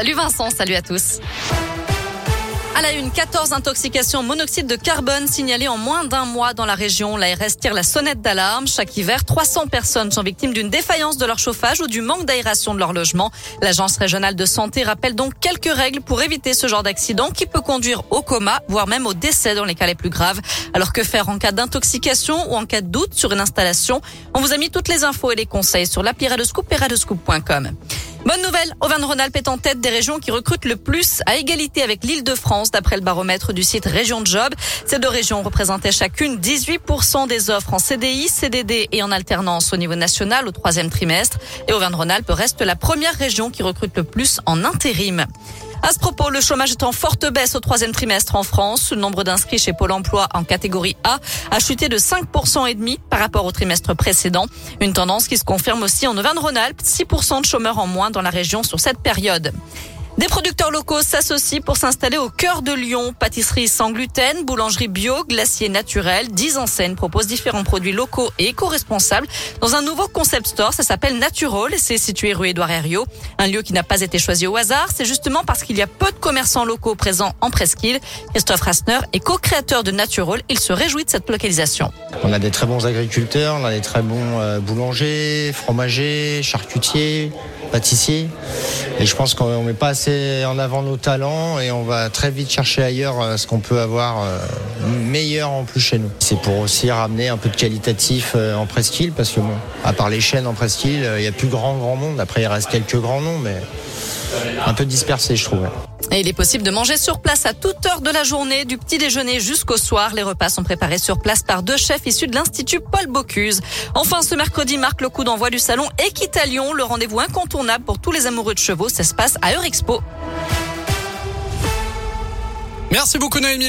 Salut Vincent, salut à tous. À la une, 14 intoxications monoxyde de carbone signalées en moins d'un mois dans la région. L'ARS tire la sonnette d'alarme. Chaque hiver, 300 personnes sont victimes d'une défaillance de leur chauffage ou du manque d'aération de leur logement. L'Agence régionale de santé rappelle donc quelques règles pour éviter ce genre d'accident qui peut conduire au coma, voire même au décès dans les cas les plus graves. Alors que faire en cas d'intoxication ou en cas de doute sur une installation? On vous a mis toutes les infos et les conseils sur l'appli Radescoop et. Bonne nouvelle, Auvergne-Rhône-Alpes est en tête des régions qui recrutent le plus à égalité avec l'Île-de-France d'après le baromètre du site Région Job. Ces deux régions représentaient chacune 18% des offres en CDI, CDD et en alternance au niveau national au troisième trimestre. Et Auvergne-Rhône-Alpes reste la première région qui recrute le plus en intérim. À ce propos, le chômage est en forte baisse au troisième trimestre en France. Le nombre d'inscrits chez Pôle emploi en catégorie A a chuté de 5% et demi par rapport au trimestre précédent. Une tendance qui se confirme aussi en Auvergne-Rhône-Alpes, 6% de chômeurs en moins dans la région sur cette période. Des producteurs locaux s'associent pour s'installer au cœur de Lyon. Pâtisserie sans gluten, boulangerie bio, glacier naturel. 10 enseignes proposent différents produits locaux et éco-responsables dans un nouveau concept store. Ça s'appelle Naturol et c'est situé rue Édouard Herriot. Un lieu qui n'a pas été choisi au hasard. C'est justement parce qu'il y a peu de commerçants locaux présents en presqu'île. Christophe Rasner est co-créateur de Naturol. Il se réjouit de cette localisation. On a des très bons agriculteurs, on a des très bons euh, boulangers, fromagers, charcutiers, pâtissiers. Et je pense qu'on met pas assez en avant nos talents et on va très vite chercher ailleurs euh, ce qu'on peut avoir euh, meilleur en plus chez nous. C'est pour aussi ramener un peu de qualitatif en presqu'île parce que bon, à part les chaînes en presqu'île, il y a plus grand grand monde. Après il reste quelques grands noms, mais un peu dispersé je trouve. Et il est possible de manger sur place à toute heure de la journée, du petit déjeuner jusqu'au soir. Les repas sont préparés sur place par deux chefs issus de l'Institut Paul Bocuse. Enfin, ce mercredi marque le coup d'envoi du salon Équitalion, le rendez-vous incontournable pour tous les amoureux de chevaux. Ça se passe à Eurexpo. Merci beaucoup Noémie.